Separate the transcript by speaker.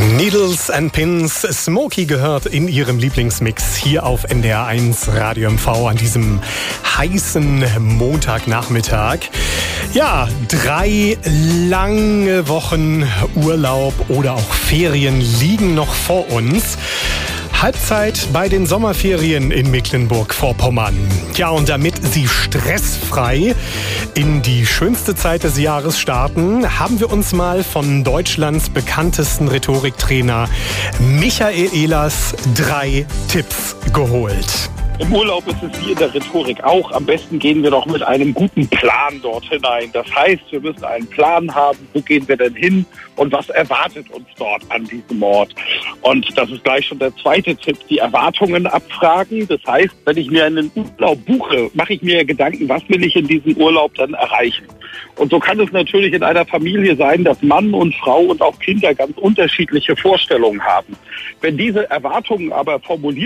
Speaker 1: Needles and Pins, Smokey gehört in ihrem Lieblingsmix hier auf NDR1 Radio MV an diesem heißen Montagnachmittag. Ja, drei lange Wochen Urlaub oder auch Ferien liegen noch vor uns. Halbzeit bei den Sommerferien in Mecklenburg-Vorpommern. Ja, und damit Sie stressfrei in die schönste Zeit des Jahres starten, haben wir uns mal von Deutschlands bekanntesten Rhetoriktrainer Michael Ehlers drei Tipps geholt.
Speaker 2: Im Urlaub ist es wie in der Rhetorik auch. Am besten gehen wir doch mit einem guten Plan dort hinein. Das heißt, wir müssen einen Plan haben, wo gehen wir denn hin und was erwartet uns dort an diesem Ort. Und das ist gleich schon der zweite Tipp, die Erwartungen abfragen. Das heißt, wenn ich mir einen Urlaub buche, mache ich mir Gedanken, was will ich in diesem Urlaub dann erreichen. Und so kann es natürlich in einer Familie sein, dass Mann und Frau und auch Kinder ganz unterschiedliche Vorstellungen haben. Wenn diese Erwartungen aber formuliert